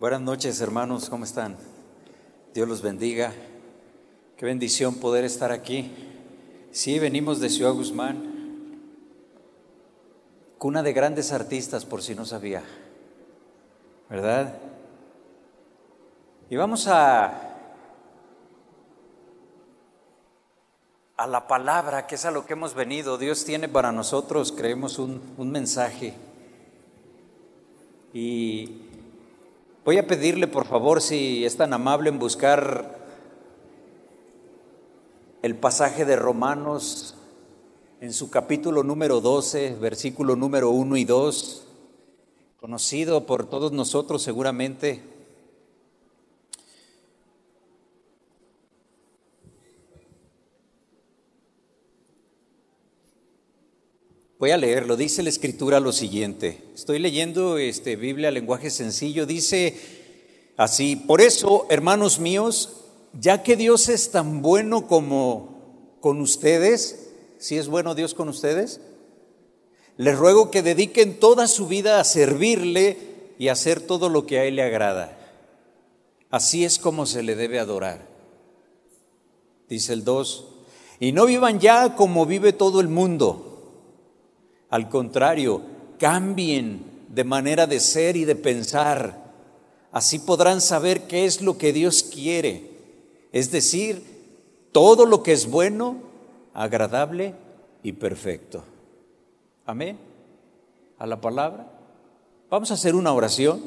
Buenas noches, hermanos, ¿cómo están? Dios los bendiga. Qué bendición poder estar aquí. Sí, venimos de Ciudad Guzmán, cuna de grandes artistas, por si no sabía, ¿verdad? Y vamos a a la palabra, que es a lo que hemos venido. Dios tiene para nosotros, creemos, un, un mensaje. Y voy a pedirle, por favor, si es tan amable en buscar el pasaje de Romanos en su capítulo número 12, versículo número 1 y 2, conocido por todos nosotros seguramente. Voy a leerlo. Dice la escritura lo siguiente. Estoy leyendo este Biblia lenguaje sencillo. Dice así: Por eso, hermanos míos, ya que Dios es tan bueno como con ustedes, si es bueno Dios con ustedes, les ruego que dediquen toda su vida a servirle y a hacer todo lo que a Él le agrada. Así es como se le debe adorar. Dice el 2. Y no vivan ya como vive todo el mundo al contrario, cambien de manera de ser y de pensar. Así podrán saber qué es lo que Dios quiere. Es decir, todo lo que es bueno, agradable y perfecto. Amén. A la palabra. Vamos a hacer una oración.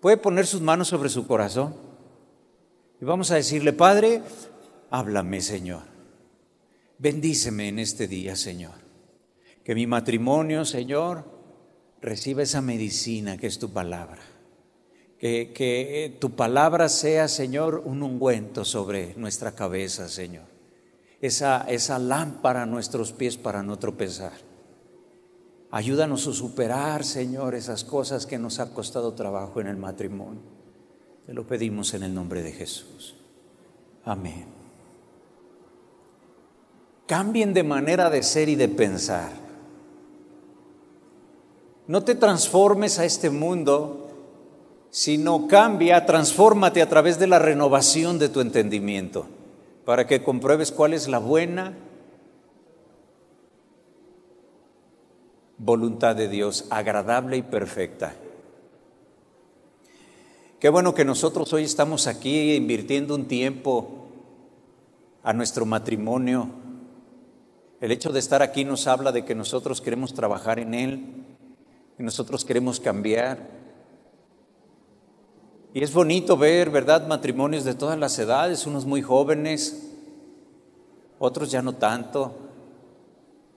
Puede poner sus manos sobre su corazón. Y vamos a decirle, Padre, háblame, Señor. Bendíceme en este día, Señor. Que mi matrimonio, Señor, reciba esa medicina que es tu palabra. Que, que, tu palabra sea, Señor, un ungüento sobre nuestra cabeza, Señor. Esa, esa lámpara a nuestros pies para no tropezar. Ayúdanos a superar, Señor, esas cosas que nos ha costado trabajo en el matrimonio. Te lo pedimos en el nombre de Jesús. Amén. Cambien de manera de ser y de pensar. No te transformes a este mundo, sino cambia, transfórmate a través de la renovación de tu entendimiento, para que compruebes cuál es la buena voluntad de Dios, agradable y perfecta. Qué bueno que nosotros hoy estamos aquí invirtiendo un tiempo a nuestro matrimonio. El hecho de estar aquí nos habla de que nosotros queremos trabajar en él, y nosotros queremos cambiar. Y es bonito ver, ¿verdad?, matrimonios de todas las edades, unos muy jóvenes, otros ya no tanto,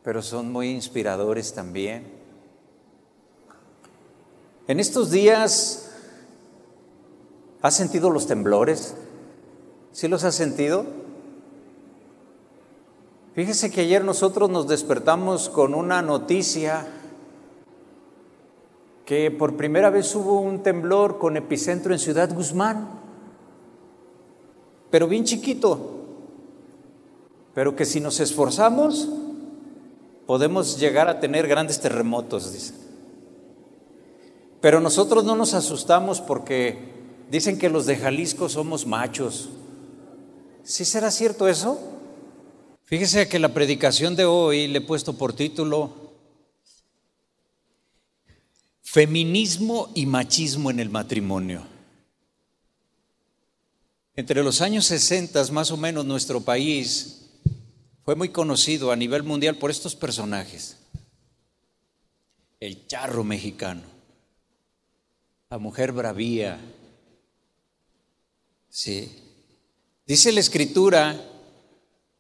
pero son muy inspiradores también. En estos días, ¿has sentido los temblores? ¿Sí los has sentido? Fíjese que ayer nosotros nos despertamos con una noticia que por primera vez hubo un temblor con epicentro en Ciudad Guzmán, pero bien chiquito, pero que si nos esforzamos podemos llegar a tener grandes terremotos, dicen. Pero nosotros no nos asustamos porque dicen que los de Jalisco somos machos. ¿Sí será cierto eso? Fíjese que la predicación de hoy le he puesto por título Feminismo y machismo en el matrimonio. Entre los años 60, más o menos, nuestro país fue muy conocido a nivel mundial por estos personajes. El charro mexicano, la mujer bravía. Sí. Dice la escritura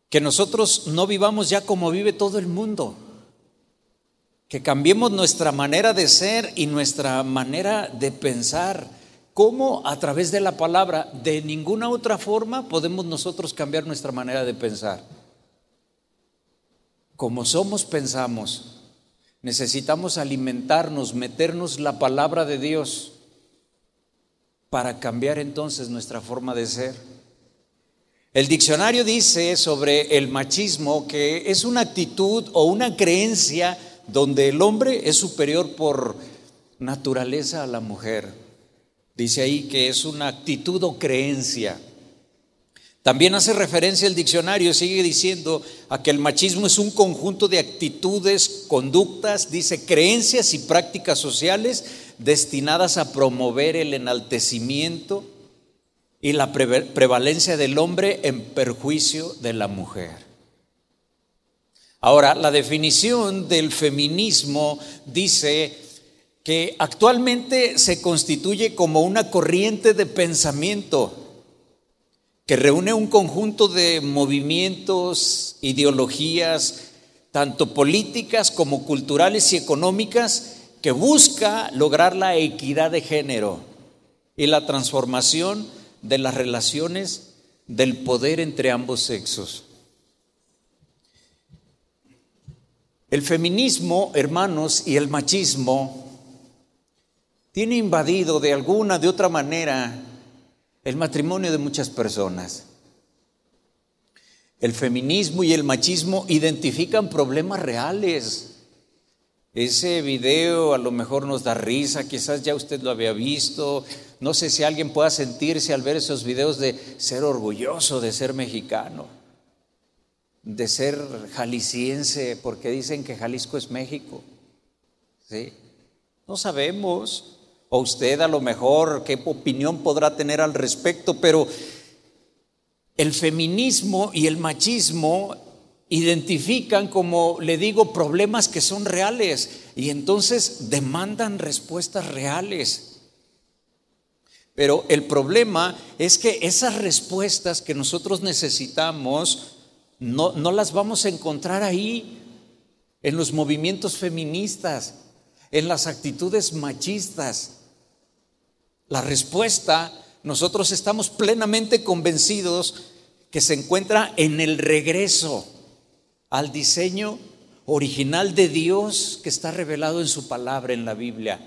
que nosotros no vivamos ya como vive todo el mundo que cambiemos nuestra manera de ser y nuestra manera de pensar. ¿Cómo? A través de la palabra. De ninguna otra forma podemos nosotros cambiar nuestra manera de pensar. Como somos, pensamos. Necesitamos alimentarnos, meternos la palabra de Dios para cambiar entonces nuestra forma de ser. El diccionario dice sobre el machismo que es una actitud o una creencia donde el hombre es superior por naturaleza a la mujer. Dice ahí que es una actitud o creencia. También hace referencia el diccionario, sigue diciendo a que el machismo es un conjunto de actitudes, conductas, dice creencias y prácticas sociales destinadas a promover el enaltecimiento y la prevalencia del hombre en perjuicio de la mujer. Ahora, la definición del feminismo dice que actualmente se constituye como una corriente de pensamiento que reúne un conjunto de movimientos, ideologías, tanto políticas como culturales y económicas, que busca lograr la equidad de género y la transformación de las relaciones del poder entre ambos sexos. El feminismo, hermanos, y el machismo tiene invadido de alguna, de otra manera, el matrimonio de muchas personas. El feminismo y el machismo identifican problemas reales. Ese video a lo mejor nos da risa, quizás ya usted lo había visto. No sé si alguien pueda sentirse al ver esos videos de ser orgulloso de ser mexicano, de ser jalisciense, porque dicen que Jalisco es México. ¿Sí? No sabemos o usted a lo mejor qué opinión podrá tener al respecto, pero el feminismo y el machismo identifican, como le digo, problemas que son reales y entonces demandan respuestas reales. Pero el problema es que esas respuestas que nosotros necesitamos no, no las vamos a encontrar ahí, en los movimientos feministas, en las actitudes machistas. La respuesta, nosotros estamos plenamente convencidos que se encuentra en el regreso al diseño original de Dios que está revelado en su palabra en la Biblia.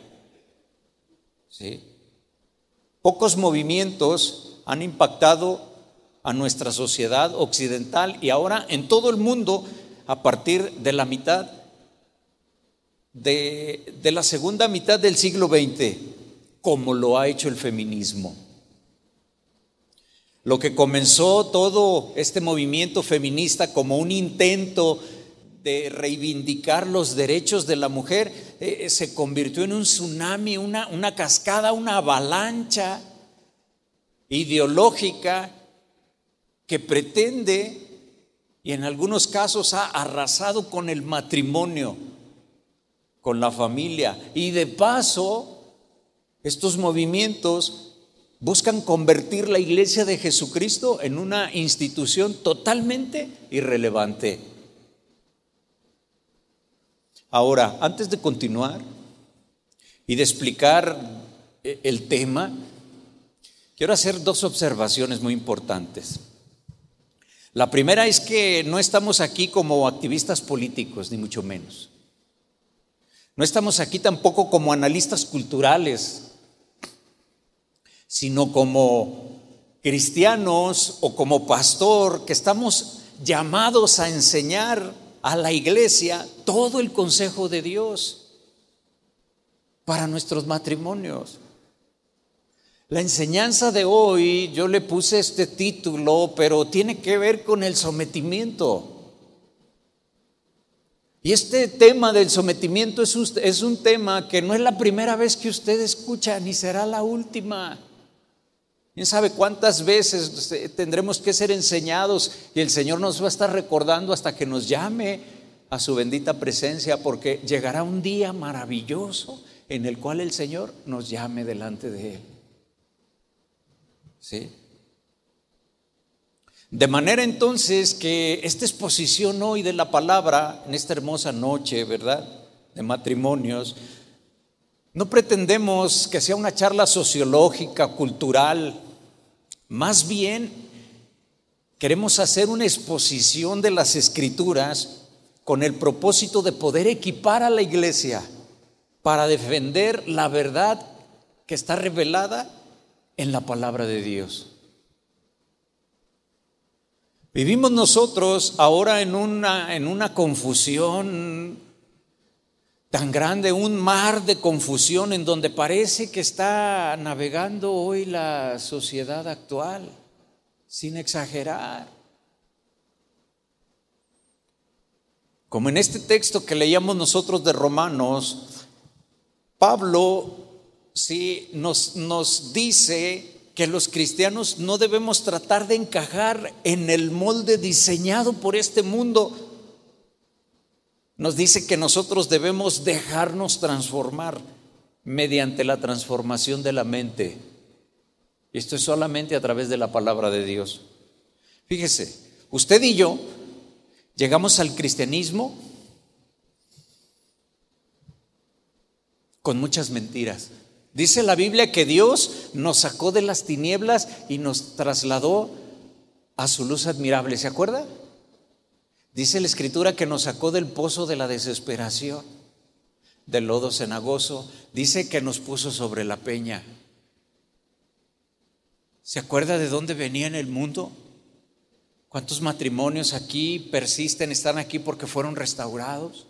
¿Sí? Pocos movimientos han impactado a nuestra sociedad occidental y ahora en todo el mundo a partir de la mitad de, de la segunda mitad del siglo XX como lo ha hecho el feminismo. Lo que comenzó todo este movimiento feminista como un intento de reivindicar los derechos de la mujer, eh, se convirtió en un tsunami, una, una cascada, una avalancha ideológica que pretende y en algunos casos ha arrasado con el matrimonio, con la familia y de paso estos movimientos buscan convertir la iglesia de Jesucristo en una institución totalmente irrelevante. Ahora, antes de continuar y de explicar eh, el tema, quiero hacer dos observaciones muy importantes. La primera es que no estamos aquí como activistas políticos, ni mucho menos. No estamos aquí tampoco como analistas culturales sino como cristianos o como pastor que estamos llamados a enseñar a la iglesia todo el consejo de Dios para nuestros matrimonios. La enseñanza de hoy, yo le puse este título, pero tiene que ver con el sometimiento. Y este tema del sometimiento es un, es un tema que no es la primera vez que usted escucha, ni será la última. ¿Quién sabe cuántas veces tendremos que ser enseñados y el Señor nos va a estar recordando hasta que nos llame a su bendita presencia porque llegará un día maravilloso en el cual el Señor nos llame delante de Él. ¿Sí? De manera entonces que esta exposición hoy de la palabra, en esta hermosa noche, ¿verdad? De matrimonios, no pretendemos que sea una charla sociológica, cultural, más bien queremos hacer una exposición de las escrituras con el propósito de poder equipar a la iglesia para defender la verdad que está revelada en la palabra de Dios. Vivimos nosotros ahora en una, en una confusión tan grande, un mar de confusión en donde parece que está navegando hoy la sociedad actual, sin exagerar. Como en este texto que leíamos nosotros de Romanos, Pablo sí nos, nos dice que los cristianos no debemos tratar de encajar en el molde diseñado por este mundo, nos dice que nosotros debemos dejarnos transformar mediante la transformación de la mente. Esto es solamente a través de la palabra de Dios. Fíjese, usted y yo llegamos al cristianismo con muchas mentiras. Dice la Biblia que Dios nos sacó de las tinieblas y nos trasladó a su luz admirable. ¿Se acuerda? Dice la escritura que nos sacó del pozo de la desesperación, del lodo cenagoso. Dice que nos puso sobre la peña. ¿Se acuerda de dónde venía en el mundo? ¿Cuántos matrimonios aquí persisten, están aquí porque fueron restaurados?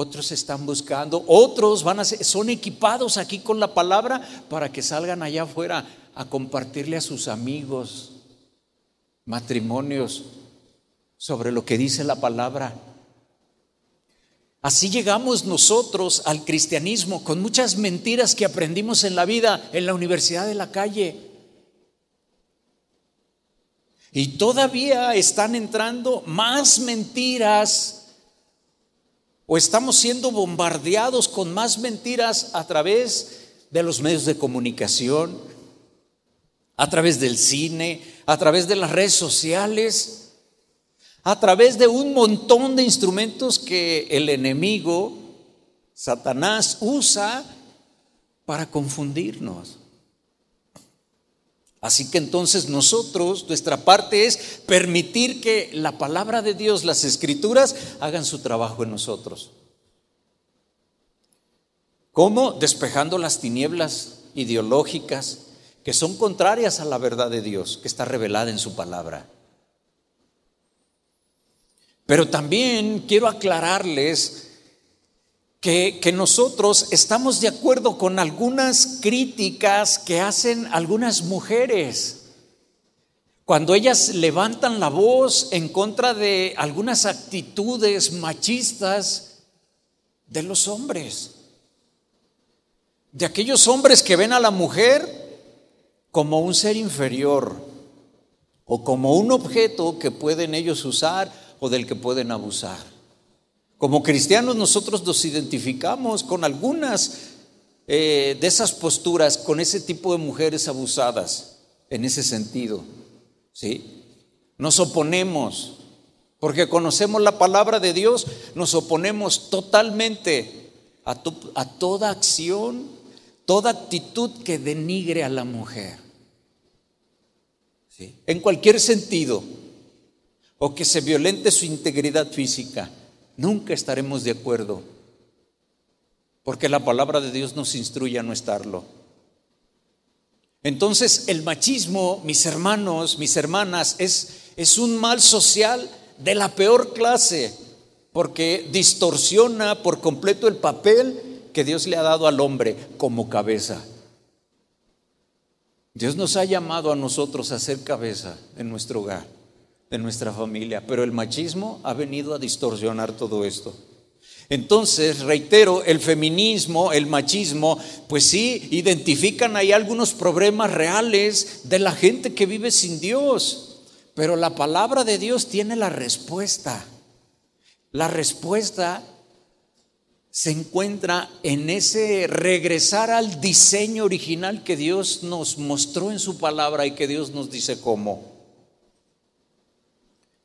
Otros están buscando, otros van a ser, son equipados aquí con la palabra para que salgan allá afuera a compartirle a sus amigos matrimonios sobre lo que dice la palabra. Así llegamos nosotros al cristianismo con muchas mentiras que aprendimos en la vida, en la universidad de la calle. Y todavía están entrando más mentiras o estamos siendo bombardeados con más mentiras a través de los medios de comunicación, a través del cine, a través de las redes sociales a través de un montón de instrumentos que el enemigo, Satanás, usa para confundirnos. Así que entonces nosotros, nuestra parte es permitir que la palabra de Dios, las escrituras, hagan su trabajo en nosotros. ¿Cómo? Despejando las tinieblas ideológicas que son contrarias a la verdad de Dios, que está revelada en su palabra. Pero también quiero aclararles que, nosotros estamos de acuerdo con algunas críticas que hacen algunas mujeres. Cuando ellas levantan la voz en contra de algunas actitudes machistas de los hombres, de aquellos hombres que ven a la mujer como un ser inferior o como un objeto que pueden ellos usar o del que pueden abusar. Como cristianos nosotros nos identificamos con algunas eh, de esas posturas, con ese tipo de mujeres abusadas, en ese sentido. ¿sí? Nos oponemos, porque conocemos la palabra de Dios, nos oponemos totalmente a, a toda acción, toda actitud que denigre a la mujer. ¿sí? En cualquier sentido o que se violente su integridad física. Nunca estaremos de acuerdo, porque la palabra de Dios nos instruye a no estarlo. Entonces el machismo, mis hermanos, mis hermanas, es, es un mal social de la peor clase, porque distorsiona por completo el papel que Dios le ha dado al hombre como cabeza. Dios nos ha llamado a nosotros a ser cabeza en nuestro hogar de nuestra familia, pero el machismo ha venido a distorsionar todo esto. Entonces, reitero, el feminismo, el machismo, pues sí, identifican ahí algunos problemas reales de la gente que vive sin Dios, pero la palabra de Dios tiene la respuesta. La respuesta se encuentra en ese regresar al diseño original que Dios nos mostró en su palabra y que Dios nos dice cómo.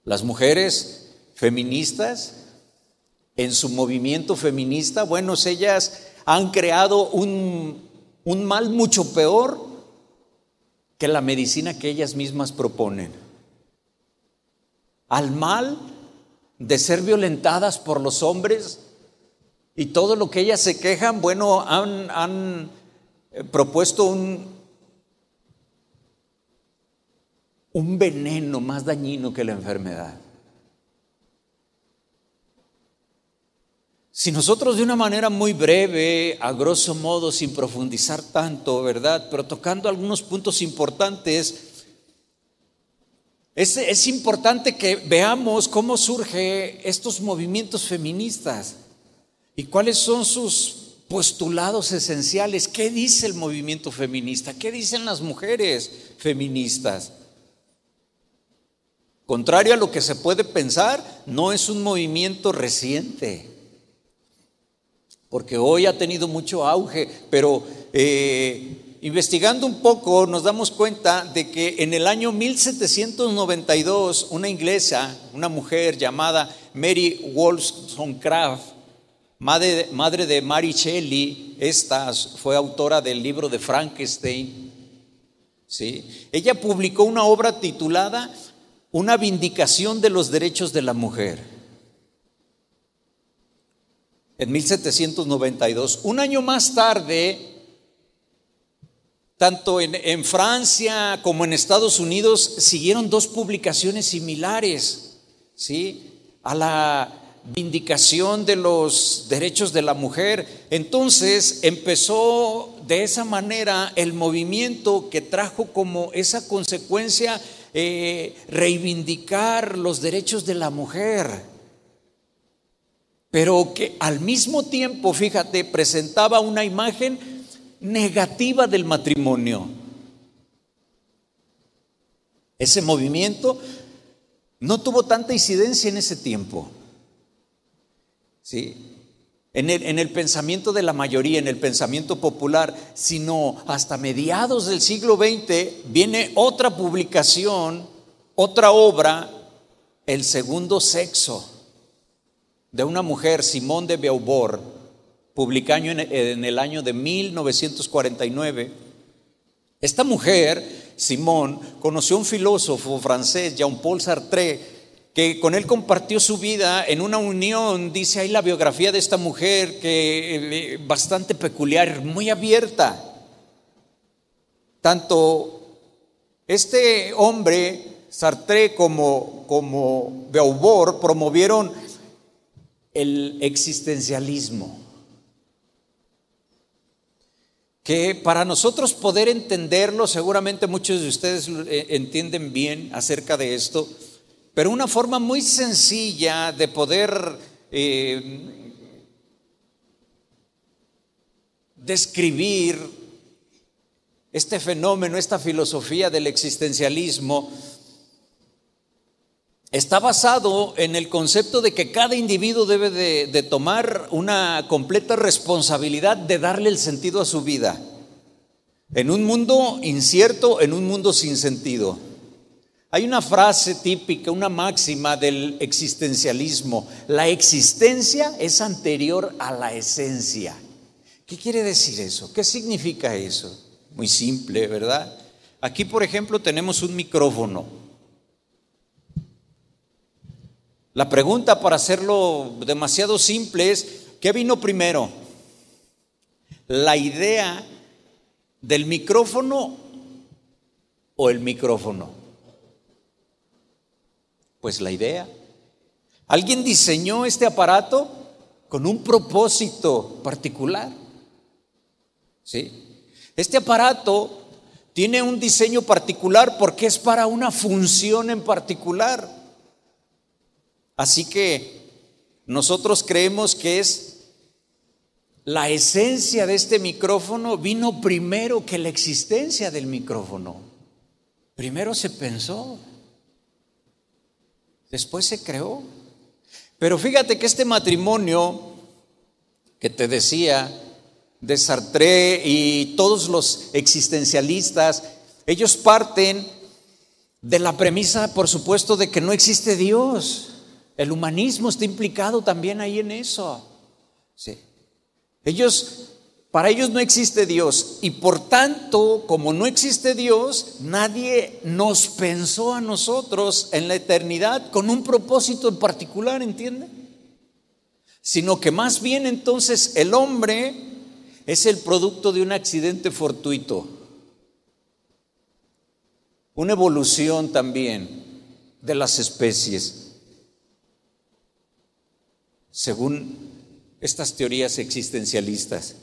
Las mujeres feministas, en su movimiento feminista, bueno, ellas han creado un, un mal mucho peor que la medicina que ellas mismas proponen. Al mal de ser violentadas por los hombres y todo lo que ellas se quejan, bueno, han, han eh, propuesto un, un veneno más dañino que la enfermedad. Si nosotros de una manera muy breve, a grosso modo, sin profundizar tanto, ¿verdad? Pero tocando algunos puntos importantes, es, es importante que veamos cómo surgen estos movimientos feministas y cuáles son sus postulados esenciales. ¿Qué dice el movimiento feminista? ¿Qué dicen las mujeres feministas? Contrario a lo que se puede pensar, no es un movimiento reciente porque hoy ha tenido mucho auge, pero eh, investigando un poco nos damos cuenta de que en el año 1792 una inglesa, una mujer llamada Mary Wollstonecraft, madre, madre de Mary Shelley, esta fue autora del libro de Frankenstein, ¿sí? ella publicó una obra titulada Una vindicación de los derechos de la mujer en 1792. Un año más tarde, tanto en, Francia como en Estados Unidos siguieron dos publicaciones similares, ¿sí? A la vindicación de los derechos de la mujer. Entonces empezó de esa manera el movimiento que trajo como esa consecuencia eh, reivindicar los derechos de la mujer pero que al mismo tiempo, fíjate, presentaba una imagen negativa del matrimonio. Ese movimiento no tuvo tanta incidencia en ese tiempo. ¿Sí? En el, en pensamiento de la mayoría, en el pensamiento popular, sino hasta mediados del siglo XX viene otra publicación, otra obra, El segundo sexo de una mujer, Simón de Beauvoir, publicado en el año de 1949. Esta mujer, Simón, conoció a un filósofo francés, Jean-Paul Sartre, que con él compartió su vida en una unión, dice ahí la biografía de esta mujer, que eh, bastante peculiar, muy abierta. Tanto este hombre, Sartre, como, como Beauvoir, promovieron el existencialismo. Que para nosotros poder entenderlo, seguramente muchos de ustedes eh, entienden bien acerca de esto, pero una forma muy sencilla de poder eh, describir este fenómeno, esta filosofía del existencialismo, está basado en el concepto de que cada individuo debe de, tomar una completa responsabilidad de darle el sentido a su vida. En un mundo incierto, en un mundo sin sentido. Hay una frase típica, una máxima del existencialismo. La existencia es anterior a la esencia. ¿Qué quiere decir eso? ¿Qué significa eso? Muy simple, ¿verdad? Aquí, por ejemplo, tenemos un micrófono. La pregunta para hacerlo demasiado simple es, ¿qué vino primero? ¿La idea del micrófono o el micrófono? Pues la idea. Alguien diseñó este aparato con un propósito particular. ¿Sí? Este aparato tiene un diseño particular porque es para una función en particular. Así que nosotros creemos que es la esencia de este micrófono vino primero que la existencia del micrófono. Primero se pensó, después se creó. Pero fíjate que este matrimonio que te decía de Sartre y todos los existencialistas, ellos parten de la premisa, por supuesto, de que no existe Dios. El humanismo está implicado también ahí en eso. Sí. Ellos, para ellos no existe Dios y por tanto, como no existe Dios, nadie nos pensó a nosotros en la eternidad con un propósito en particular, ¿entiende? Sino que más bien entonces el hombre es el producto de un accidente fortuito, una evolución también de las especies según estas teorías existencialistas.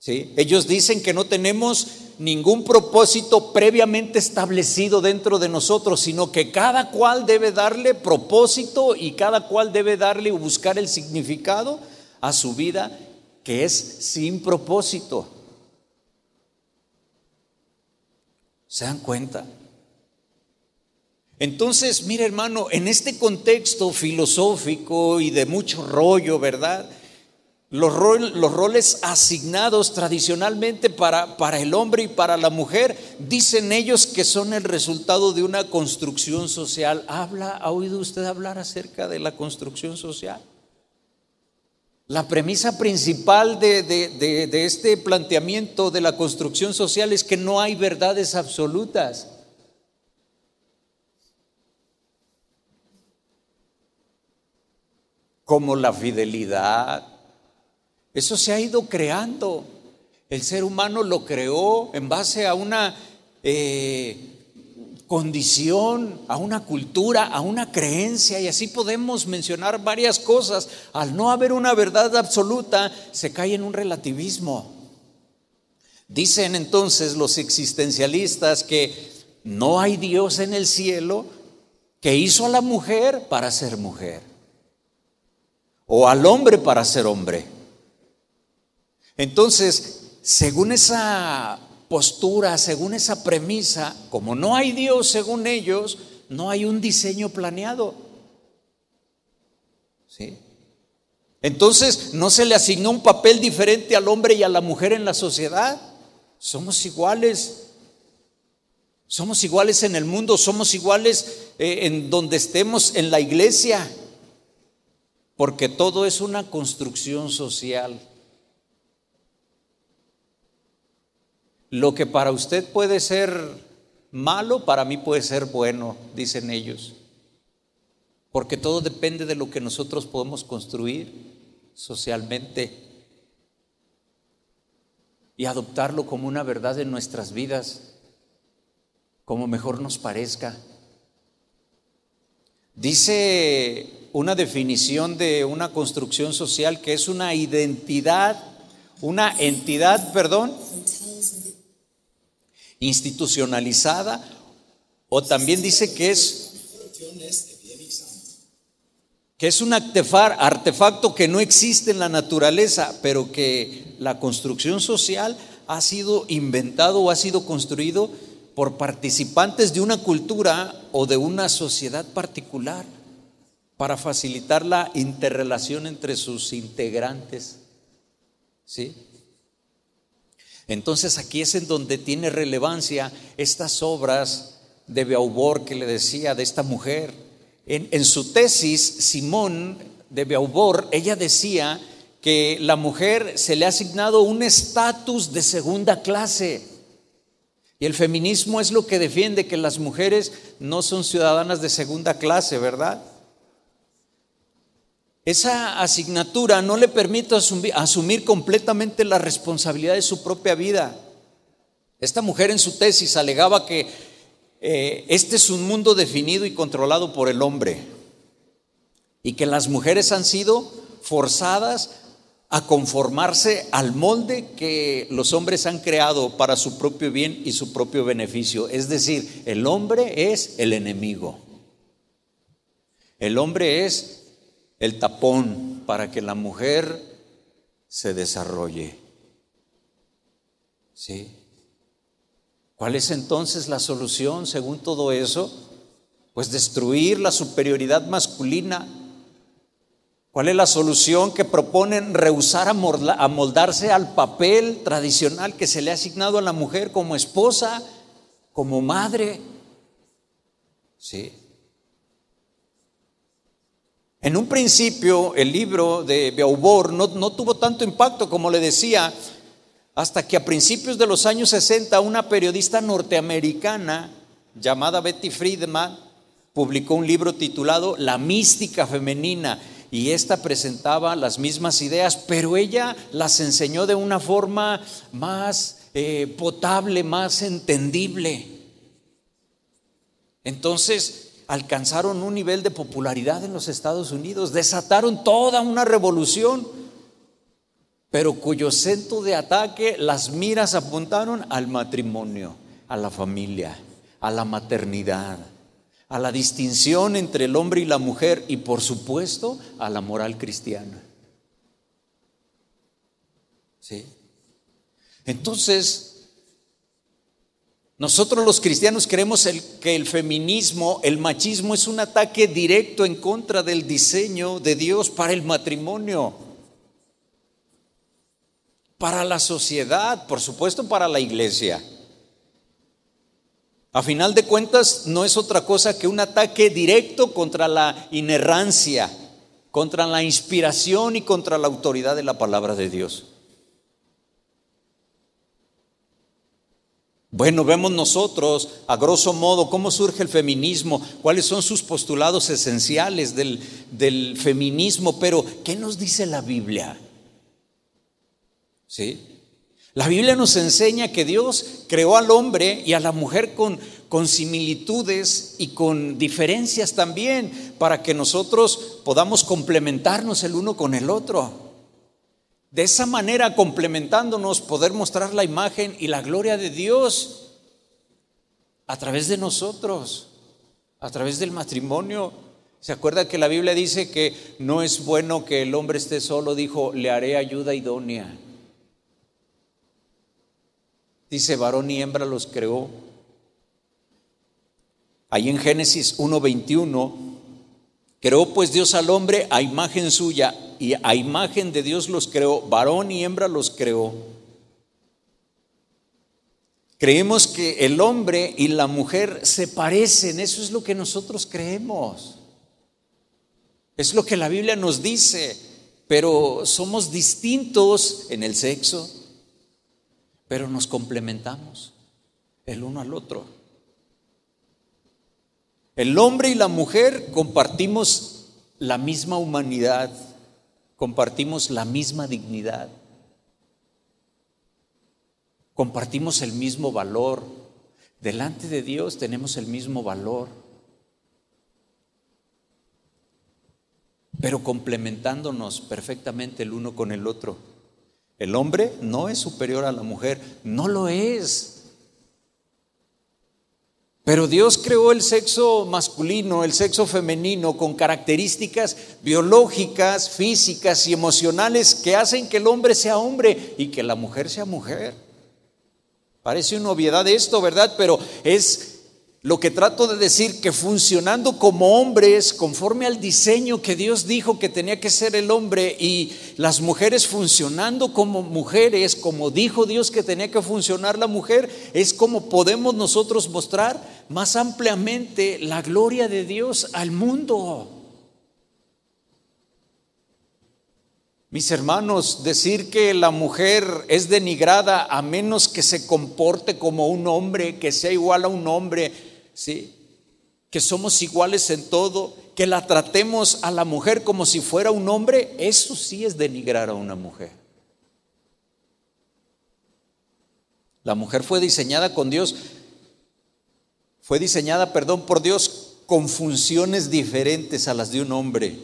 ¿Sí? Ellos dicen que no tenemos ningún propósito previamente establecido dentro de nosotros, sino que cada cual debe darle propósito y cada cual debe darle o buscar el significado a su vida que es sin propósito. ¿Se dan cuenta? Entonces, mire hermano, en este contexto filosófico y de mucho rollo, ¿verdad? Los, roles asignados tradicionalmente para, para el hombre y para la mujer, dicen ellos que son el resultado de una construcción social. ¿Habla, ¿Ha oído usted hablar acerca de la construcción social? La premisa principal de, de, este planteamiento de la construcción social es que no hay verdades absolutas. como la fidelidad. Eso se ha ido creando. El ser humano lo creó en base a una eh, condición, a una cultura, a una creencia, y así podemos mencionar varias cosas. Al no haber una verdad absoluta, se cae en un relativismo. Dicen entonces los existencialistas que no hay Dios en el cielo que hizo a la mujer para ser mujer o al hombre para ser hombre. Entonces, según esa postura, según esa premisa, como no hay Dios según ellos, no hay un diseño planeado. ¿Sí? Entonces, no se le asignó un papel diferente al hombre y a la mujer en la sociedad. Somos iguales. Somos iguales en el mundo, somos iguales eh, en donde estemos en la iglesia porque todo es una construcción social. Lo que para usted puede ser malo, para mí puede ser bueno, dicen ellos. Porque todo depende de lo que nosotros podemos construir socialmente y adoptarlo como una verdad en nuestras vidas, como mejor nos parezca. Dice una definición de una construcción social que es una identidad, una entidad, perdón, institucionalizada, o también dice que es que es un artefacto que no existe en la naturaleza, pero que la construcción social ha sido inventado o ha sido construido por participantes de una cultura o de una sociedad particular para facilitar la interrelación entre sus integrantes. ¿Sí? Entonces aquí es en donde tiene relevancia estas obras de Beauvoir que le decía de esta mujer. En, su tesis, Simón de Beauvoir, ella decía que la mujer se le ha asignado un estatus de segunda clase. Y el feminismo es lo que defiende que las mujeres no son ciudadanas de segunda clase, ¿verdad? Esa asignatura no le permite asumir, completamente la responsabilidad de su propia vida. Esta mujer en su tesis alegaba que eh, este es un mundo definido y controlado por el hombre y que las mujeres han sido forzadas a conformarse al molde que los hombres han creado para su propio bien y su propio beneficio. Es decir, el hombre es el enemigo. El hombre es el tapón para que la mujer se desarrolle. ¿Sí? ¿Cuál es entonces la solución según todo eso? Pues destruir la superioridad masculina. ¿Cuál es la solución que proponen? Rehusar a moldarse al papel tradicional que se le ha asignado a la mujer como esposa, como madre. ¿Sí? En un principio el libro de Beauvoir no, tuvo tanto impacto como le decía, hasta que a principios de los años 60 una periodista norteamericana llamada Betty Friedman publicó un libro titulado La mística femenina y esta presentaba las mismas ideas, pero ella las enseñó de una forma más eh, potable, más entendible. Entonces, alcanzaron un nivel de popularidad en los Estados Unidos, desataron toda una revolución, pero cuyo centro de ataque, las miras apuntaron al matrimonio, a la familia, a la maternidad, a la distinción entre el hombre y la mujer y por supuesto a la moral cristiana. ¿Sí? Entonces, nosotros los cristianos creemos que el feminismo, el machismo es un ataque directo en contra del diseño de Dios para el matrimonio, para la sociedad, por supuesto para la iglesia. A final de cuentas, no es otra cosa que un ataque directo contra la inerrancia, contra la inspiración y contra la autoridad de la palabra de Dios. Bueno, vemos nosotros, a grosso modo, cómo surge el feminismo, cuáles son sus postulados esenciales del, feminismo, pero ¿qué nos dice la Biblia? ¿Sí? La Biblia nos enseña que Dios creó al hombre y a la mujer con similitudes y con diferencias también, para que nosotros podamos complementarnos el uno con el otro. De esa manera, complementándonos, poder mostrar la imagen y la gloria de Dios a través de nosotros, a través del matrimonio. ¿Se acuerda que la Biblia dice que no es bueno que el hombre esté solo? Dijo, le haré ayuda idónea. Dice, varón y hembra los creó. Ahí en Génesis 1.21, creó pues Dios al hombre a imagen suya y a imagen de Dios los creó, varón y hembra los creó. Creemos que el hombre y la mujer se parecen, eso es lo que nosotros creemos. Es lo que la Biblia nos dice, pero somos distintos en el sexo, pero nos complementamos el uno al otro. El hombre y la mujer compartimos la misma humanidad compartimos la misma dignidad, compartimos el mismo valor, delante de Dios tenemos el mismo valor, pero complementándonos perfectamente el uno con el otro. El hombre no es superior a la mujer, no lo es. Pero Dios creó el sexo masculino, el sexo femenino, con características biológicas, físicas y emocionales que hacen que el hombre sea hombre y que la mujer sea mujer. Parece una obviedad esto, ¿verdad? Pero es lo que trato de decir, que funcionando como hombres, conforme al diseño que Dios dijo que tenía que ser el hombre, y las mujeres funcionando como mujeres, como dijo Dios que tenía que funcionar la mujer, es como podemos nosotros mostrar más ampliamente la gloria de Dios al mundo. Mis hermanos, decir que la mujer es denigrada a menos que se comporte como un hombre, que sea igual a un hombre, ¿sí? Que somos iguales en todo, que la tratemos a la mujer como si fuera un hombre, eso sí es denigrar a una mujer. La mujer fue diseñada con Dios, fue diseñada, perdón, por Dios con funciones diferentes a las de un hombre.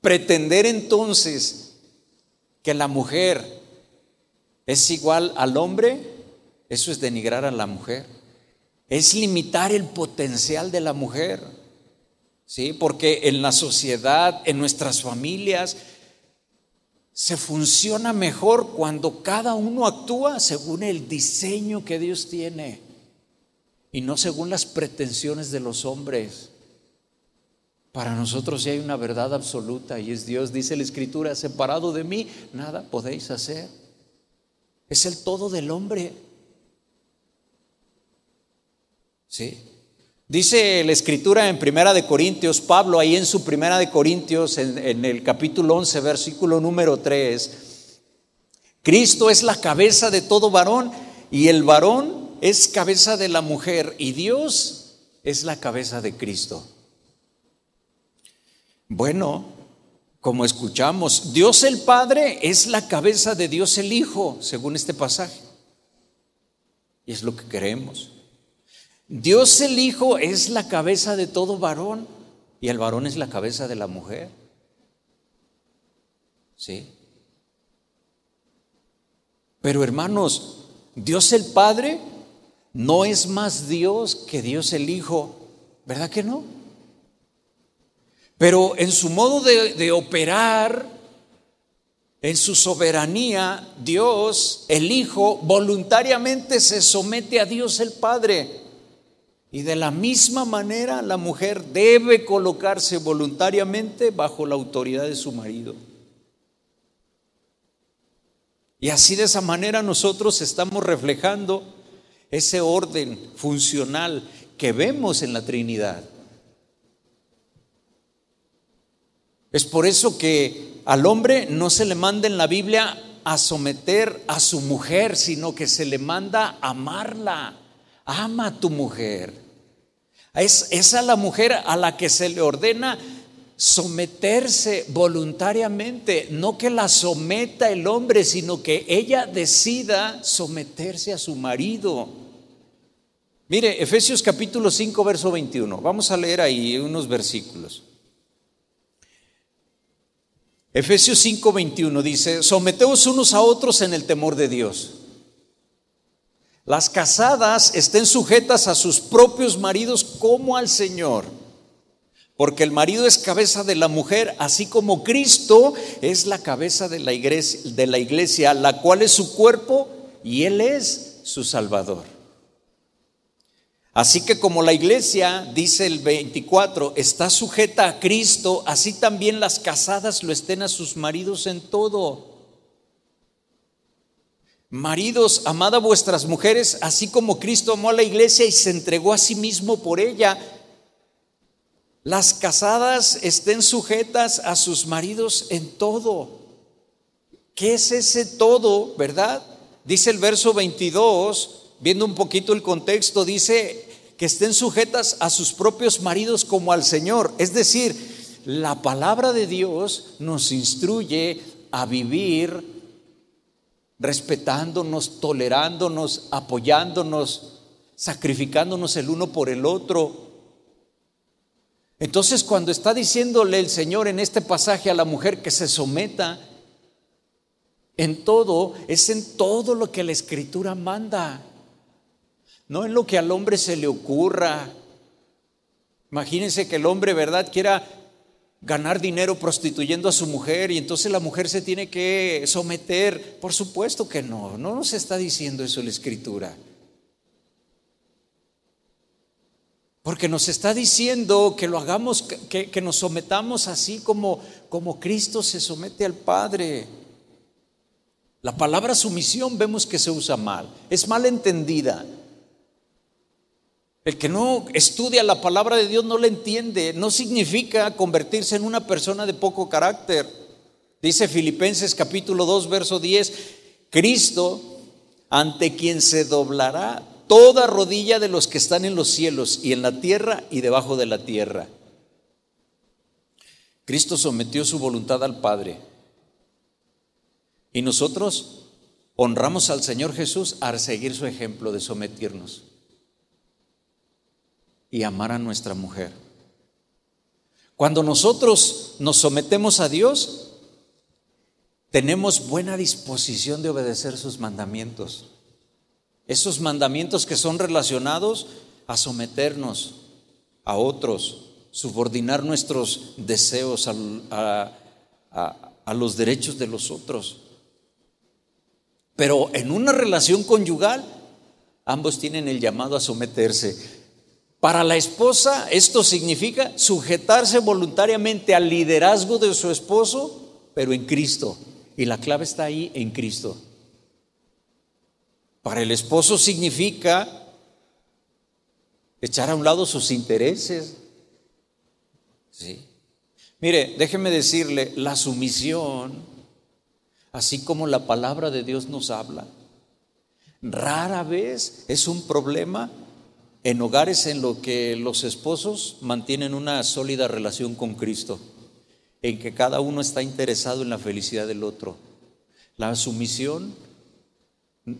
Pretender entonces que la mujer es igual al hombre, eso es denigrar a la mujer es limitar el potencial de la mujer. ¿Sí? Porque en la sociedad, en nuestras familias, se funciona mejor cuando cada uno actúa según el diseño que Dios tiene y no según las pretensiones de los hombres. Para nosotros ya hay una verdad absoluta y es Dios, dice la Escritura, separado de mí, nada podéis hacer. Es el todo del hombre. ¿Sí? Dice la escritura en Primera de Corintios, Pablo ahí en su Primera de Corintios, en, el capítulo 11, versículo número 3, Cristo es la cabeza de todo varón y el varón es cabeza de la mujer y Dios es la cabeza de Cristo. Bueno, como escuchamos, Dios el Padre es la cabeza de Dios el Hijo, según este pasaje. Y es lo que creemos. Dios el Hijo es la cabeza de todo varón y el varón es la cabeza de la mujer. ¿Sí? Pero hermanos, Dios el Padre no es más Dios que Dios el Hijo, ¿verdad que no? Pero en su modo de, operar, en su soberanía, Dios, el Hijo, voluntariamente se somete a Dios el Padre. Y de la misma manera la mujer debe colocarse voluntariamente bajo la autoridad de su marido. Y así de esa manera nosotros estamos reflejando ese orden funcional que vemos en la Trinidad. Es por eso que al hombre no se le manda en la Biblia a someter a su mujer, sino que se le manda a amarla. Ama a tu mujer. Es esa la mujer a la que se le ordena someterse voluntariamente, no que la someta el hombre, sino que ella decida someterse a su marido. Mire, Efesios capítulo 5, verso 21. Vamos a leer ahí unos versículos. Efesios 5, 21 dice, someteos unos a otros en el temor de Dios. Las casadas estén sujetas a sus propios maridos como al Señor porque el marido es cabeza de la mujer, así como Cristo es la cabeza de la iglesia, de la, iglesia, la cual es su cuerpo y Él es su Salvador. Así que como la iglesia, dice el 24, está sujeta a Cristo, así también las casadas lo estén a sus maridos en todo. Maridos, amad a vuestras mujeres, así como Cristo amó a la iglesia y se entregó a sí mismo por ella las casadas estén sujetas a sus maridos en todo. ¿Qué es ese todo, verdad? Dice el verso 22, viendo un poquito el contexto, dice que estén sujetas a sus propios maridos como al Señor. Es decir, la palabra de Dios nos instruye a vivir respetándonos, tolerándonos, apoyándonos, sacrificándonos el uno por el otro, entonces cuando está diciéndole el Señor en este pasaje a la mujer que se someta en todo, es en todo lo que la escritura manda, no en lo que al hombre se le ocurra. Imagínense que el hombre, ¿verdad?, quiera ganar dinero prostituyendo a su mujer y entonces la mujer se tiene que someter. Por supuesto que no, no nos está diciendo eso la escritura. Porque nos está diciendo que lo hagamos, que, nos sometamos así como, como Cristo se somete al Padre. La palabra sumisión vemos que se usa mal, es mal entendida. El que no estudia la palabra de Dios no la entiende, no significa convertirse en una persona de poco carácter. Dice Filipenses capítulo 2, verso 10, Cristo ante quien se doblará toda rodilla de los que están en los cielos y en la tierra y debajo de la tierra. Cristo sometió su voluntad al Padre. Y nosotros honramos al Señor Jesús al seguir su ejemplo de someternos y amar a nuestra mujer. Cuando nosotros nos sometemos a Dios, tenemos buena disposición de obedecer sus mandamientos. Esos mandamientos que son relacionados a someternos a otros, subordinar nuestros deseos a, los derechos de los otros. Pero en una relación conyugal, ambos tienen el llamado a someterse. Para la esposa esto significa sujetarse voluntariamente al liderazgo de su esposo, pero en Cristo. Y la clave está ahí en Cristo. Para el esposo significa echar a un lado sus intereses. ¿Sí? Mire, déjeme decirle, la sumisión, así como la palabra de Dios nos habla, rara vez es un problema en hogares en los que los esposos mantienen una sólida relación con Cristo, en que cada uno está interesado en la felicidad del otro. La sumisión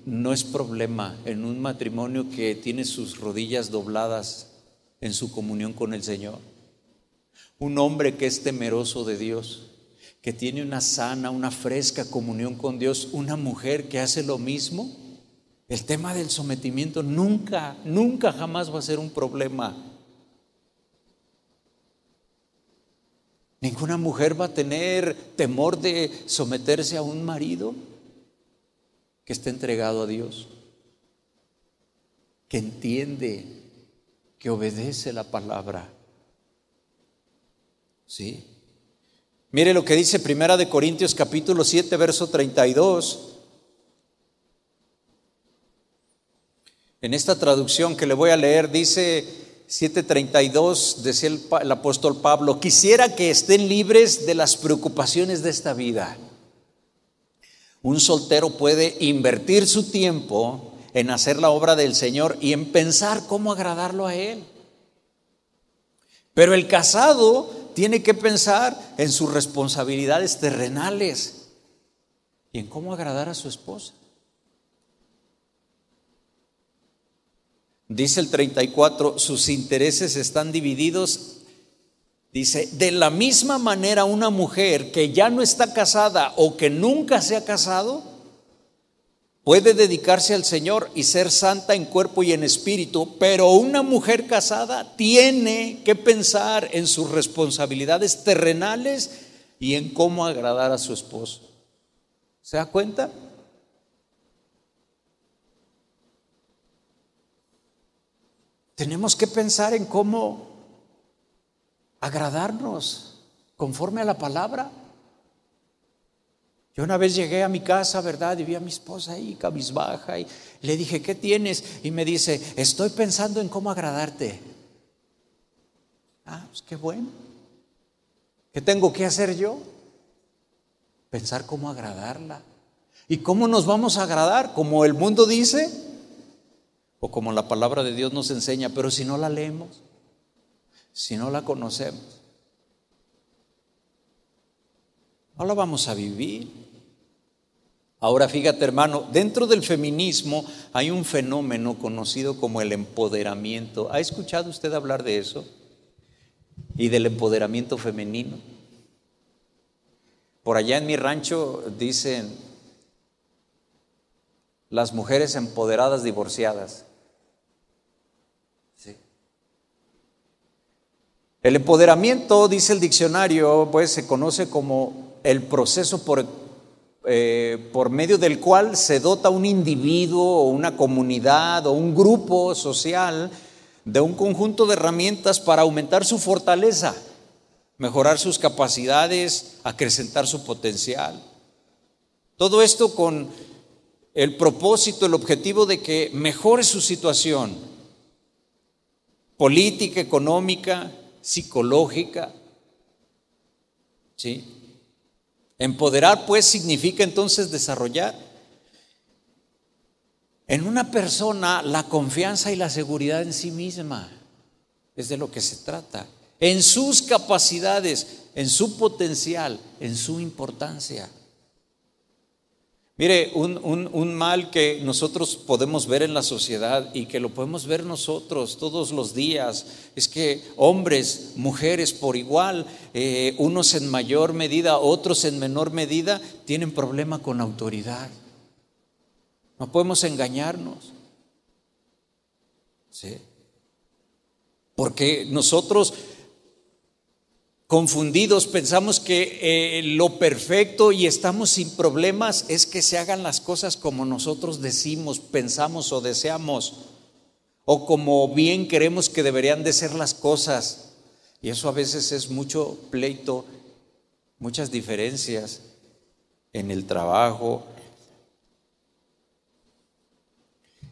no es problema en un matrimonio que tiene sus rodillas dobladas en su comunión con el Señor. Un hombre que es temeroso de Dios, que tiene una sana, una fresca comunión con Dios, una mujer que hace lo mismo, el tema del sometimiento nunca, nunca jamás va a ser un problema. Ninguna mujer va a tener temor de someterse a un marido que está entregado a Dios, que entiende, que obedece la palabra. ¿Sí? Mire lo que dice Primera de Corintios capítulo 7 verso 32. En esta traducción que le voy a leer dice 7:32 decía el, apóstol Pablo, quisiera que estén libres de las preocupaciones de esta vida. Un soltero puede invertir su tiempo en hacer la obra del Señor y en pensar cómo agradarlo a Él. Pero el casado tiene que pensar en sus responsabilidades terrenales y en cómo agradar a su esposa. Dice el 34, sus intereses están divididos. Dice, de la misma manera una mujer que ya no está casada o que nunca se ha casado, puede dedicarse al Señor y ser santa en cuerpo y en espíritu, pero una mujer casada tiene que pensar en sus responsabilidades terrenales y en cómo agradar a su esposo. ¿Se da cuenta? Tenemos que pensar en cómo agradarnos conforme a la palabra. Yo una vez llegué a mi casa, ¿verdad? Y vi a mi esposa ahí, cabizbaja, y le dije, ¿qué tienes? Y me dice, estoy pensando en cómo agradarte. Ah, pues qué bueno. ¿Qué tengo que hacer yo? Pensar cómo agradarla. ¿Y cómo nos vamos a agradar? ¿Como el mundo dice? ¿O como la palabra de Dios nos enseña? Pero si no la leemos, si no la conocemos, no la vamos a vivir. Ahora fíjate hermano, dentro del feminismo hay un fenómeno conocido como el empoderamiento. ¿Ha escuchado usted hablar de eso? Y del empoderamiento femenino. Por allá en mi rancho dicen las mujeres empoderadas divorciadas. El empoderamiento, dice el diccionario, pues se conoce como el proceso por eh, por medio del cual se dota un individuo o una comunidad o un grupo social de un conjunto de herramientas para aumentar su fortaleza, mejorar sus capacidades, acrecentar su potencial. Todo esto con el propósito, el objetivo de que mejore su situación política, económica, psicológica. ¿Sí? Empoderar pues significa entonces desarrollar en una persona la confianza y la seguridad en sí misma. Es de lo que se trata. En sus capacidades, en su potencial, en su importancia. Mire, un, mal que nosotros podemos ver en la sociedad y que lo podemos ver nosotros todos los días es que hombres, mujeres por igual, eh, unos en mayor medida, otros en menor medida, tienen problema con autoridad. No podemos engañarnos. ¿Sí? Porque nosotros confundidos, pensamos que eh, lo perfecto y estamos sin problemas es que se hagan las cosas como nosotros decimos, pensamos o deseamos, o como bien queremos que deberían de ser las cosas. Y eso a veces es mucho pleito, muchas diferencias en el trabajo,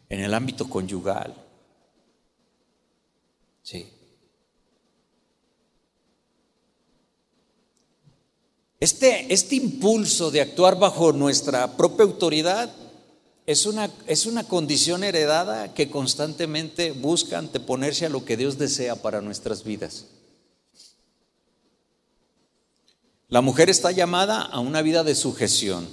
en el ámbito conyugal. Sí. Este, este, impulso de actuar bajo nuestra propia autoridad es una, es una condición heredada que constantemente busca anteponerse a lo que Dios desea para nuestras vidas. La mujer está llamada a una vida de sujeción.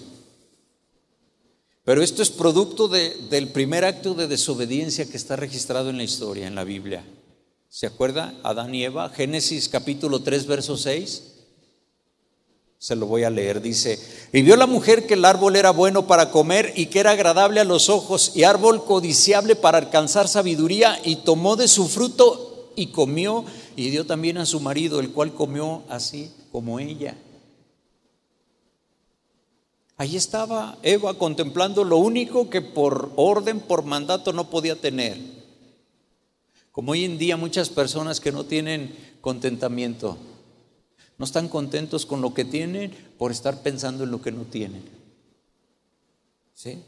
Pero esto es producto del primer acto de desobediencia que está registrado en la historia, en la Biblia. ¿Se acuerda? Adán y Eva, Génesis capítulo 3, verso 6. Se lo voy a leer. Dice, y vio la mujer que el árbol era bueno para comer y que era agradable a los ojos y árbol codiciable para alcanzar sabiduría y tomó de su fruto y comió y dio también a su marido, el cual comió así como ella. Ahí estaba Eva contemplando lo único que por orden, por mandato no podía tener. Como hoy en día muchas personas que no tienen contentamiento, no están contentos con lo que tienen por estar pensando en lo que no tienen. ¿Sí?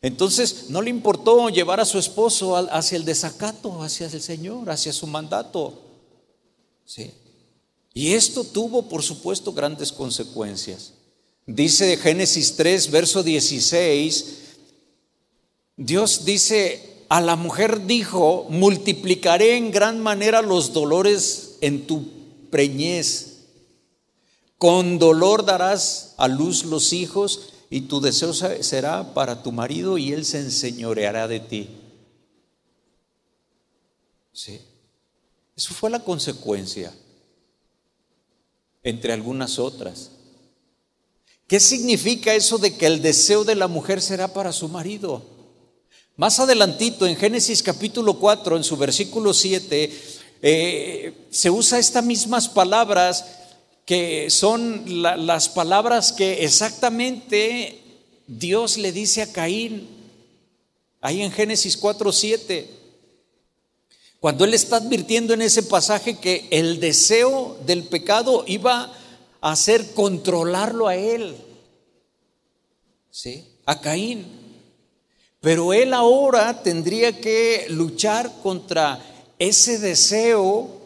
Entonces no le importó llevar a su esposo hacia el desacato, hacia el Señor, hacia su mandato. ¿Sí? Y esto tuvo, por supuesto, grandes consecuencias. Dice Génesis 3, verso 16, Dios dice, a la mujer dijo, multiplicaré en gran manera los dolores en tu preñez. Con dolor darás a luz los hijos y tu deseo será para tu marido y él se enseñoreará de ti. Sí. Eso fue la consecuencia, entre algunas otras. ¿Qué significa eso de que el deseo de la mujer será para su marido? Más adelantito, en Génesis capítulo 4, en su versículo 7, eh, se usa estas mismas palabras que son las palabras que exactamente Dios le dice a Caín, ahí en Génesis 4, 7. Cuando él está advirtiendo en ese pasaje que el deseo del pecado iba hacer controlarlo a él, ¿sí? A Caín. Pero él ahora tendría que luchar contra ese deseo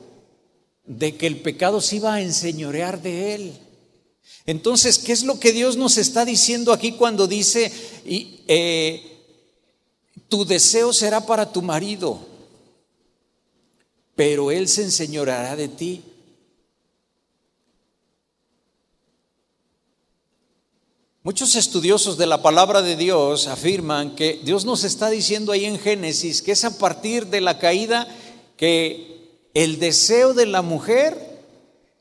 de que el pecado se iba a enseñorear de él. Entonces, ¿qué es lo que Dios nos está diciendo aquí cuando dice, eh, tu deseo será para tu marido, pero él se enseñoreará de ti? Muchos estudiosos de la palabra de Dios afirman que Dios nos está diciendo ahí en Génesis que es a partir de la caída que el deseo de la mujer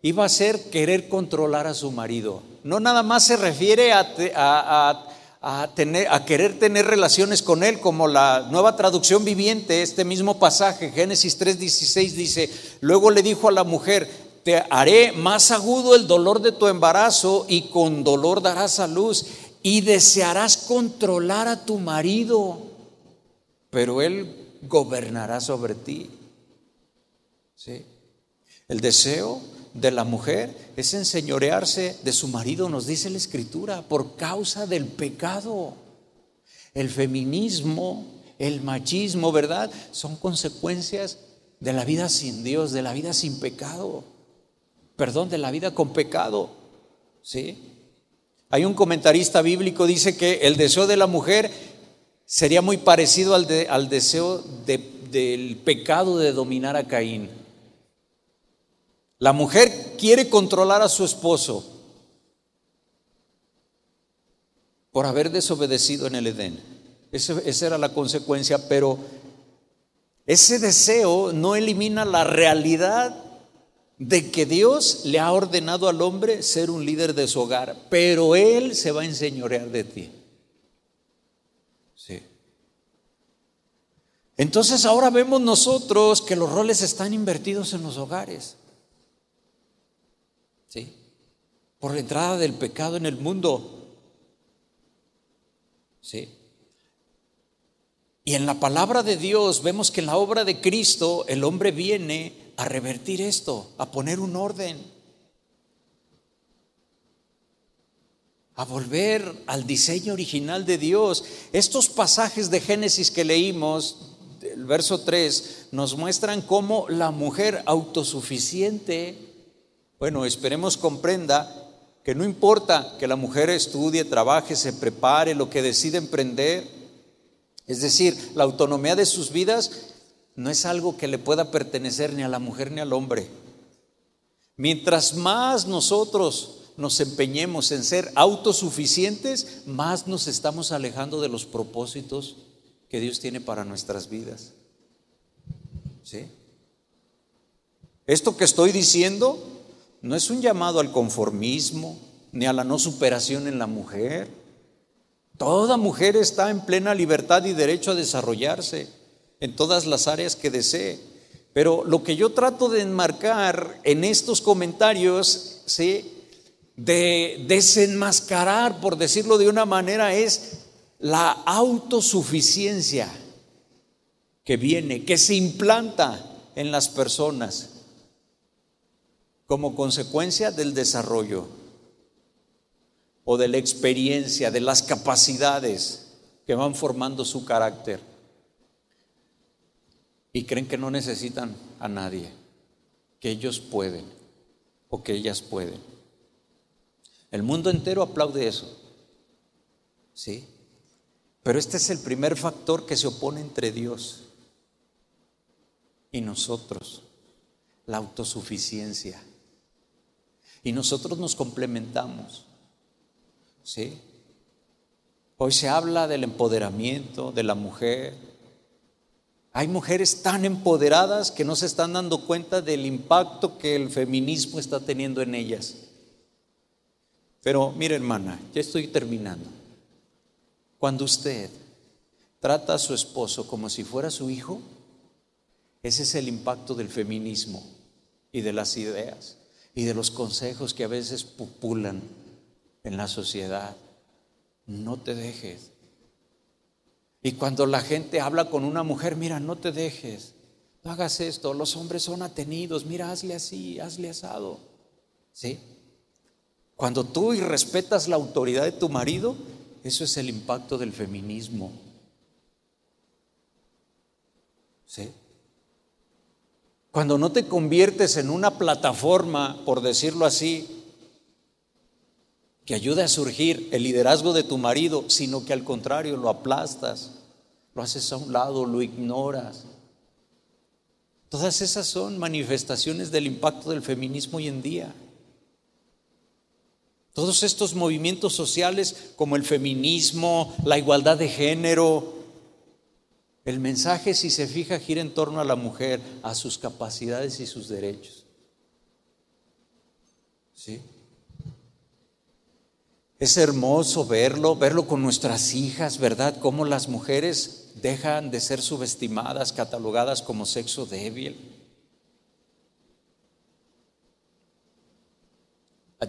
iba a ser querer controlar a su marido. No nada más se refiere a, tener, a querer tener relaciones con él, como la nueva traducción viviente, este mismo pasaje, Génesis 3:16 dice, luego le dijo a la mujer, te haré más agudo el dolor de tu embarazo y con dolor darás a luz y desearás controlar a tu marido, pero él gobernará sobre ti. ¿Sí? El deseo de la mujer es enseñorearse de su marido, nos dice la escritura, por causa del pecado. El feminismo, el machismo, ¿verdad? Son consecuencias de la vida sin Dios, de la vida sin pecado perdón, de la vida con pecado. ¿Sí? Hay un comentarista bíblico dice que el deseo de la mujer sería muy parecido al, al deseo del pecado de dominar a Caín. La mujer quiere controlar a su esposo por haber desobedecido en el Edén. esa era la consecuencia, pero ese deseo no elimina la realidad de que Dios le ha ordenado al hombre ser un líder de su hogar, pero él se va a enseñorear de ti. Sí. Entonces ahora vemos nosotros que los roles están invertidos en los hogares. ¿Sí? Por la entrada del pecado en el mundo. ¿Sí? Y en la palabra de Dios vemos que en la obra de Cristo el hombre viene a revertir esto, a poner un orden, a volver al diseño original de Dios. Estos pasajes de Génesis que leímos, el verso 3, nos muestran cómo la mujer autosuficiente, bueno, esperemos comprenda que no importa que la mujer estudie, trabaje, se prepare, lo que decide emprender, es decir, la autonomía de sus vidas no es algo que le pueda pertenecer ni a la mujer ni al hombre. Mientras más nosotros nos empeñemos en ser autosuficientes, más nos estamos alejando de los propósitos que Dios tiene para nuestras vidas. ¿Sí? Esto que estoy diciendo no es un llamado al conformismo ni a la no superación en la mujer. Toda mujer está en plena libertad y derecho a desarrollarse en todas las áreas que desee. Pero lo que yo trato de enmarcar en estos comentarios, de desenmascarar, por decirlo de una manera, es la autosuficiencia que viene, que se implanta en las personas como consecuencia del desarrollo o de la experiencia, de las capacidades que van formando su carácter. Y creen que no necesitan a nadie, que ellos pueden o que ellas pueden. El mundo entero aplaude eso. ¿Sí? Pero este es el primer factor que se opone entre Dios y nosotros, la autosuficiencia. Y nosotros nos complementamos. ¿Sí? Hoy se habla del empoderamiento de la mujer. Hay mujeres tan empoderadas que no se están dando cuenta del impacto que el feminismo está teniendo en ellas. Pero mire hermana, ya estoy terminando. Cuando usted trata a su esposo como si fuera su hijo, ese es el impacto del feminismo y de las ideas y de los consejos que a veces populan en la sociedad. No te dejes. Y cuando la gente habla con una mujer, mira, no te dejes, no hagas esto, los hombres son atenidos, mira, hazle así, hazle asado. ¿Sí? Cuando tú irrespetas la autoridad de tu marido, eso es el impacto del feminismo. ¿Sí? Cuando no te conviertes en una plataforma, por decirlo así, que ayude a surgir el liderazgo de tu marido, sino que al contrario lo aplastas, lo haces a un lado, lo ignoras. Todas esas son manifestaciones del impacto del feminismo hoy en día. Todos estos movimientos sociales como el feminismo, la igualdad de género, el mensaje, si se fija, gira en torno a la mujer, a sus capacidades y sus derechos. ¿Sí? Es hermoso verlo, verlo con nuestras hijas, ¿verdad? Cómo las mujeres dejan de ser subestimadas, catalogadas como sexo débil.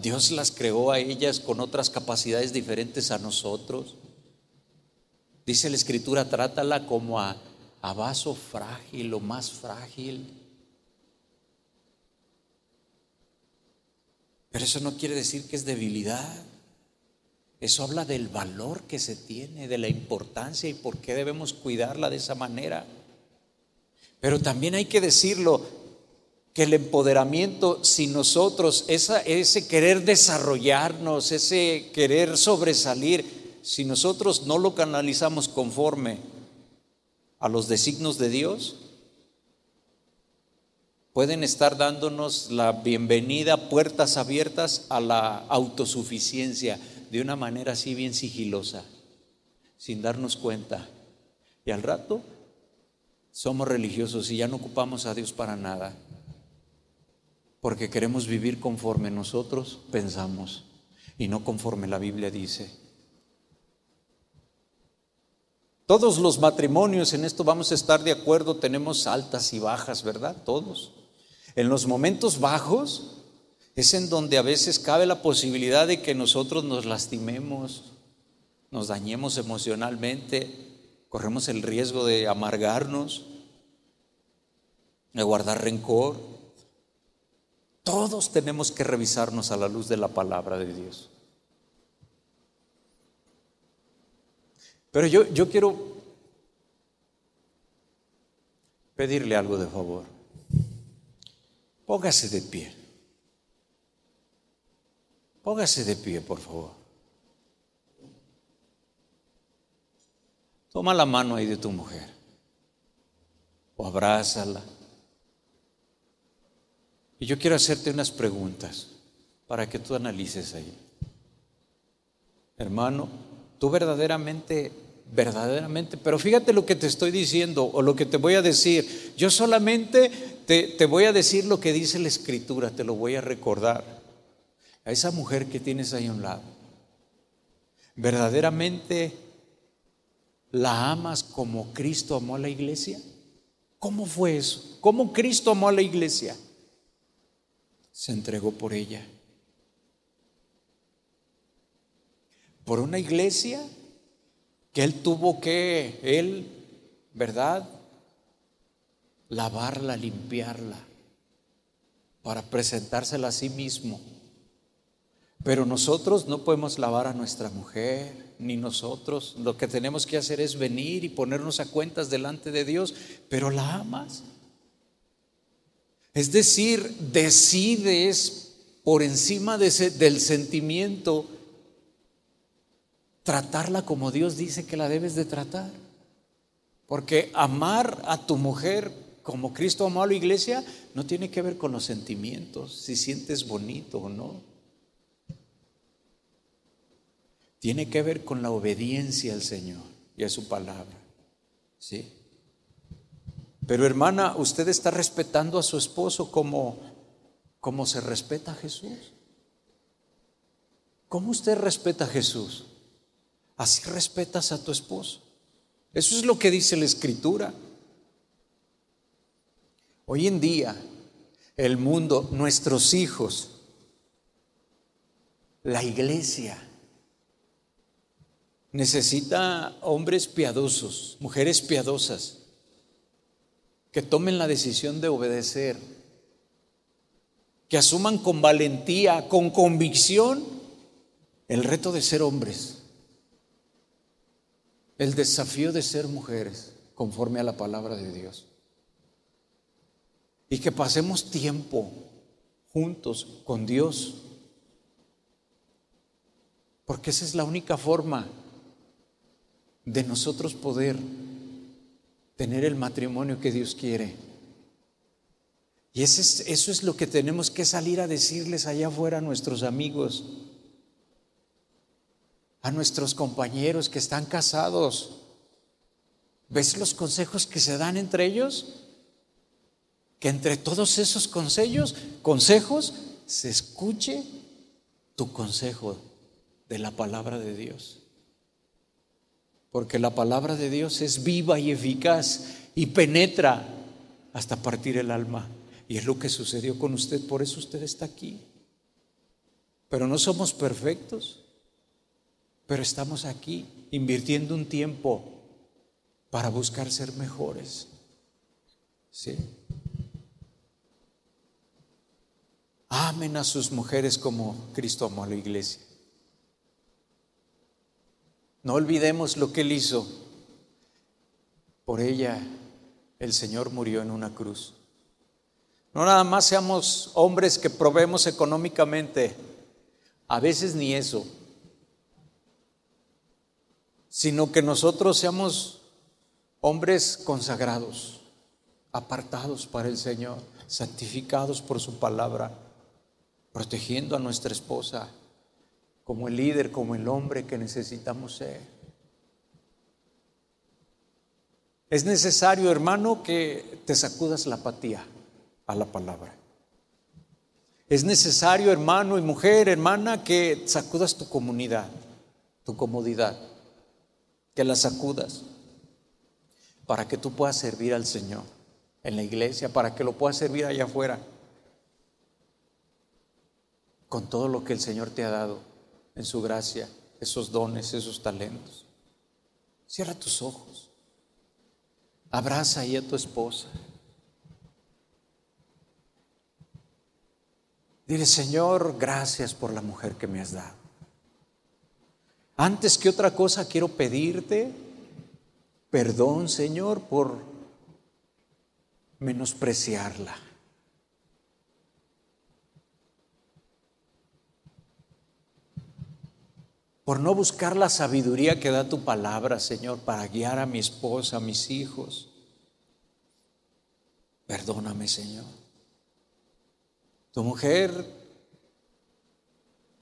Dios las creó a ellas con otras capacidades diferentes a nosotros. Dice la escritura, trátala como a, vaso frágil o más frágil. Pero eso no quiere decir que es debilidad. Eso habla del valor que se tiene, de la importancia y por qué debemos cuidarla de esa manera. Pero también hay que decirlo, que el empoderamiento, si nosotros, ese querer desarrollarnos, ese querer sobresalir, si nosotros no lo canalizamos conforme a los designos de Dios, pueden estar dándonos la bienvenida, puertas abiertas a la autosuficiencia de una manera así bien sigilosa, sin darnos cuenta. Y al rato somos religiosos y ya no ocupamos a Dios para nada, porque queremos vivir conforme nosotros pensamos y no conforme la Biblia dice. Todos los matrimonios, en esto vamos a estar de acuerdo, tenemos altas y bajas, ¿verdad? Todos. En los momentos bajos es en donde a veces cabe la posibilidad de que nosotros nos lastimemos, nos dañemos emocionalmente, corremos el riesgo de amargarnos, de guardar rencor. Todos tenemos que revisarnos a la luz de la palabra de Dios. Pero yo, yo quiero pedirle algo de favor. Póngase de pie. Póngase de pie, por favor. Toma la mano ahí de tu mujer o abrázala. Y yo quiero hacerte unas preguntas. para que tú analices ahí. Hermano, tú verdaderamente, verdaderamente, pero fíjate lo que te estoy diciendo o lo que te voy a decir. Yo solamente te, voy a decir lo que dice la escritura, te lo voy a recordar. A esa mujer que tienes ahí a un lado, verdaderamente la amas como Cristo amó a la iglesia. ¿Cómo fue eso? ¿Cómo Cristo amó a la iglesia? Se entregó por ella. por una iglesia que él tuvo que, él, ¿verdad? Lavarla, limpiarla, para presentársela a sí mismo. Pero nosotros no podemos lavar a nuestra mujer, ni nosotros. Lo que tenemos que hacer es venir y ponernos a cuentas delante de Dios, pero la amas. Es decir, decides por encima del sentimiento tratarla como Dios dice que la debes de tratar. Porque amar a tu mujer como Cristo amó a la iglesia no tiene que ver con los sentimientos, si sientes bonito o no. Tiene que ver con la obediencia al Señor y a su palabra. ¿Sí? Pero hermana, usted está respetando a su esposo como, como se respeta a Jesús. ¿Cómo usted respeta a Jesús? Así respetas a tu esposo. Eso es lo que dice la escritura. Hoy en día, el mundo, nuestros hijos, la iglesia, necesita hombres piadosos, mujeres piadosas, que tomen la decisión de obedecer, que asuman con valentía, con convicción, el reto de ser hombres el desafío de ser mujeres conforme a la palabra de Dios. Y que pasemos tiempo juntos con Dios. Porque esa es la única forma de nosotros poder tener el matrimonio que Dios quiere. Y eso es, lo que tenemos que salir a decirles allá afuera a nuestros amigos a nuestros compañeros que están casados. ¿Ves los consejos que se dan entre ellos? Que entre todos esos consejos, consejos se escuche tu consejo de la palabra de Dios. Porque la palabra de Dios es viva y eficaz y penetra hasta partir el alma. Y es lo que sucedió con usted, por eso usted está aquí. Pero no somos perfectos. Pero estamos aquí invirtiendo un tiempo para buscar ser mejores. ¿Sí? Amen a sus mujeres como Cristo amó a la iglesia. No olvidemos lo que Él hizo. Por ella el Señor murió en una cruz. No nada más seamos hombres que probemos económicamente, a veces ni eso sino que nosotros seamos hombres consagrados, apartados para el Señor, santificados por su palabra, protegiendo a nuestra esposa como el líder, como el hombre que necesitamos ser. Es necesario, hermano, que te sacudas la apatía a la palabra. Es necesario, hermano y mujer, hermana, que sacudas tu comunidad, tu comodidad que la sacudas para que tú puedas servir al Señor en la iglesia, para que lo puedas servir allá afuera, con todo lo que el Señor te ha dado en su gracia, esos dones, esos talentos. Cierra tus ojos, abraza ahí a tu esposa. Dile, Señor, gracias por la mujer que me has dado. Antes que otra cosa quiero pedirte perdón, Señor, por menospreciarla. Por no buscar la sabiduría que da tu palabra, Señor, para guiar a mi esposa, a mis hijos. Perdóname, Señor. Tu mujer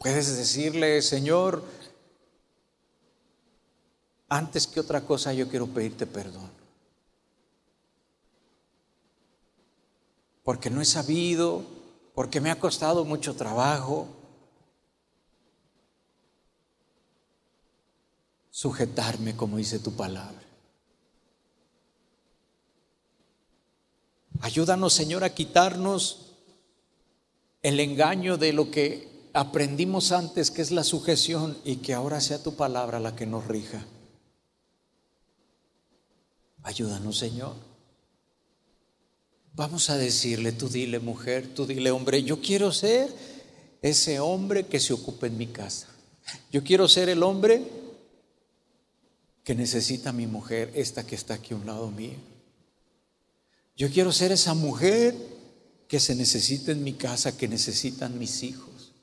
Puedes decirle, Señor, antes que otra cosa yo quiero pedirte perdón. Porque no he sabido, porque me ha costado mucho trabajo sujetarme como dice tu palabra. Ayúdanos, Señor, a quitarnos el engaño de lo que aprendimos antes, que es la sujeción, y que ahora sea tu palabra la que nos rija. Ayúdanos, Señor. Vamos a decirle, tú dile mujer, tú dile hombre, yo quiero ser ese hombre que se ocupe en mi casa. Yo quiero ser el hombre que necesita mi mujer, esta que está aquí a un lado mío. Yo quiero ser esa mujer que se necesita en mi casa, que necesitan mis hijos.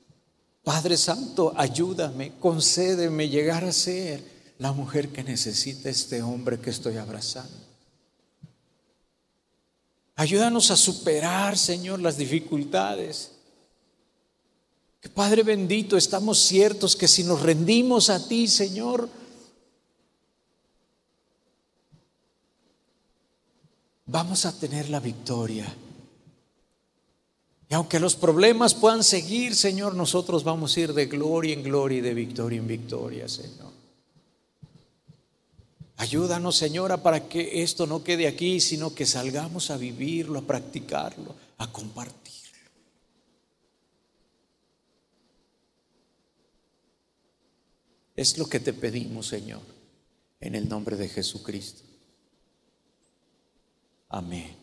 Padre Santo, ayúdame, concédeme llegar a ser la mujer que necesita este hombre que estoy abrazando. Ayúdanos a superar, Señor, las dificultades. Que Padre bendito, estamos ciertos que si nos rendimos a ti, Señor, vamos a tener la victoria. Y aunque los problemas puedan seguir, Señor, nosotros vamos a ir de gloria en gloria y de victoria en victoria, Señor. Ayúdanos, Señora, para que esto no quede aquí, sino que salgamos a vivirlo, a practicarlo, a compartirlo. Es lo que te pedimos, Señor, en el nombre de Jesucristo. Amém.